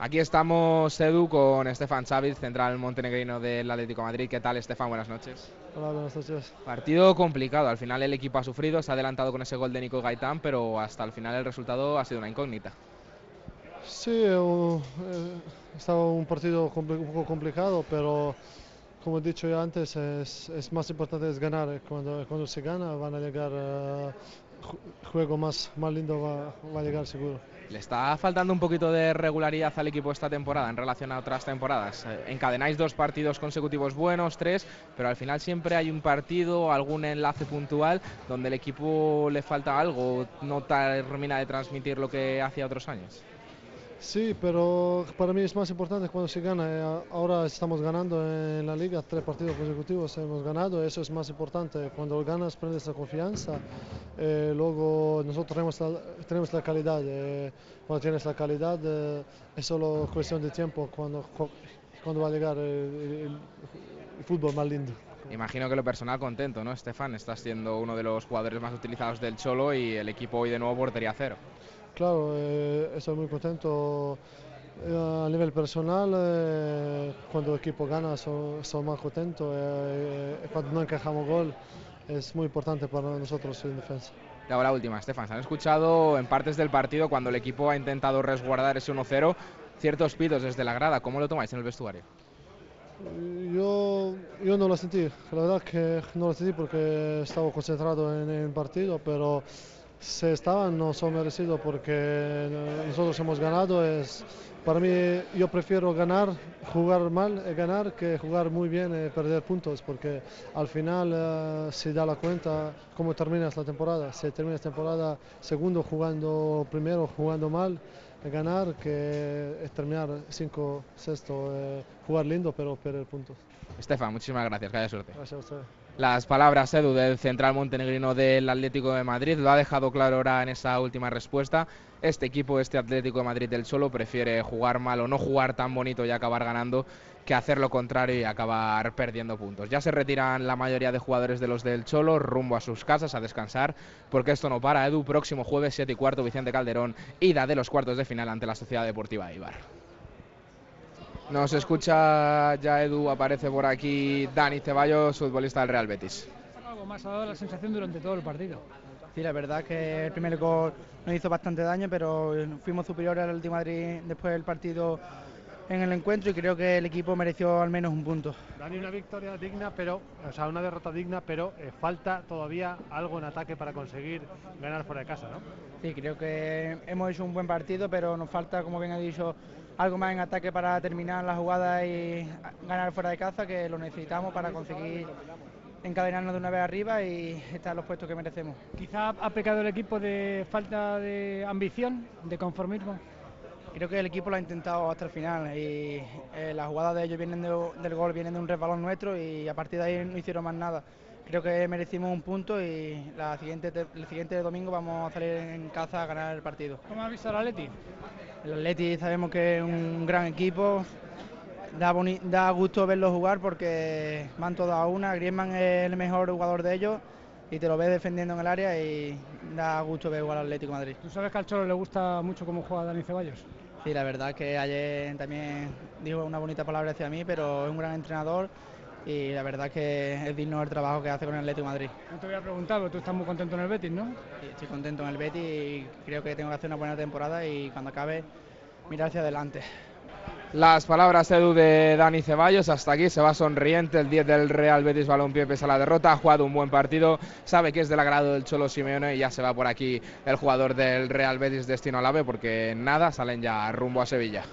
Aquí estamos, Edu, con Estefan Chávez, central montenegrino del Atlético de Madrid. ¿Qué tal, Estefan? Buenas noches. Hola, buenas noches. Partido complicado. Al final el equipo ha sufrido, se ha adelantado con ese gol de Nico Gaitán, pero hasta el final el resultado ha sido una incógnita. Sí, eh, estaba un partido un poco complicado, pero como he dicho ya antes, es, es más importante es ganar. Cuando, cuando se gana van a llegar, uh, juego más, más lindo va, va a llegar seguro. ¿Le está faltando un poquito de regularidad al equipo esta temporada en relación a otras temporadas? Eh, encadenáis dos partidos consecutivos buenos, tres, pero al final siempre hay un partido, algún enlace puntual donde el equipo le falta algo, no termina de transmitir lo que hacía otros años. Sí, pero para mí es más importante cuando se gana. Eh, ahora estamos ganando en la liga, tres partidos consecutivos hemos ganado, eso es más importante. Cuando ganas, prendes la confianza. Eh, luego nosotros tenemos la, tenemos la calidad. Eh, cuando tienes la calidad, es solo cuestión de tiempo cuando, cuando va a llegar el, el fútbol más lindo. Imagino que lo personal contento, ¿no, Estefan? Estás siendo uno de los jugadores más utilizados del Cholo y el equipo hoy de nuevo portería cero. Claro, eh, estoy muy contento eh, a nivel personal. Eh, cuando el equipo gana, soy, más contento. Cuando no encajamos gol, es muy importante para nosotros en defensa. Y ahora última, Estefan, ¿se han escuchado en partes del partido cuando el equipo ha intentado resguardar ese 1-0 ciertos pitos desde la grada? ¿Cómo lo tomáis en el vestuario? Yo, yo no lo sentí, la verdad que no lo sentí porque estaba concentrado en el partido, pero se estaban no son merecidos porque nosotros hemos ganado. Es, para mí, yo prefiero ganar, jugar mal y ganar que jugar muy bien y perder puntos, porque al final uh, se da la cuenta cómo terminas la temporada. Si terminas la temporada segundo jugando primero, jugando mal, ganar que es terminar cinco, sexto, eh, jugar lindo pero perder puntos. Estefan, muchísimas gracias, que haya suerte. Gracias a usted. Las palabras, Edu, del central montenegrino del Atlético de Madrid, lo ha dejado claro ahora en esa última respuesta. Este equipo, este Atlético de Madrid del Solo, prefiere jugar mal o no jugar tan bonito y acabar ganando que hacer lo contrario y acabar perdiendo puntos. Ya se retiran la mayoría de jugadores de los del Cholo rumbo a sus casas a descansar, porque esto no para. Edu, próximo jueves 7 y cuarto, Vicente Calderón, ida de los cuartos de final ante la Sociedad Deportiva Ibar. Nos escucha ya Edu, aparece por aquí Dani Ceballos, futbolista del Real Betis. Algo más ha dado la sensación durante todo el partido. Sí, la verdad que el primer gol nos hizo bastante daño, pero fuimos superiores al Atlético Madrid después del partido en el encuentro y creo que el equipo mereció al menos un punto. Dani, una victoria digna, pero, o sea, una derrota digna, pero eh, falta todavía algo en ataque para conseguir ganar fuera de casa, ¿no? Sí, creo que hemos hecho un buen partido, pero nos falta, como bien ha dicho, algo más en ataque para terminar la jugada y ganar fuera de casa, que lo necesitamos para conseguir encadenarnos de una vez arriba y estar en los puestos que merecemos. Quizá ha pecado el equipo de falta de ambición, de conformismo. Creo que el equipo lo ha intentado hasta el final y eh, las jugadas de ellos vienen de, del gol, vienen de un resbalón nuestro y a partir de ahí no hicieron más nada. Creo que merecimos un punto y la siguiente, el siguiente domingo vamos a salir en casa a ganar el partido. ¿Cómo ha visto el Atleti? El Atleti sabemos que es un gran equipo, da, da gusto verlo jugar porque van todos a una, Griezmann es el mejor jugador de ellos y te lo ves defendiendo en el área y da gusto ver jugar al Atlético de Madrid. ¿Tú sabes que al Cholo le gusta mucho cómo juega Dani Ceballos? Sí, la verdad que ayer también dijo una bonita palabra hacia mí, pero es un gran entrenador y la verdad que es digno el trabajo que hace con el Atlético de Madrid. No te había preguntado, pero tú estás muy contento en el Betis, ¿no? Sí, estoy contento en el Betis y creo que tengo que hacer una buena temporada y cuando acabe mirar hacia adelante. Las palabras Edu de Dani Ceballos, hasta aquí se va sonriente el 10 del Real Betis Balompié pese a la derrota, ha jugado un buen partido, sabe que es del agrado del Cholo Simeone y ya se va por aquí el jugador del Real Betis destino al AVE porque nada, salen ya rumbo a Sevilla.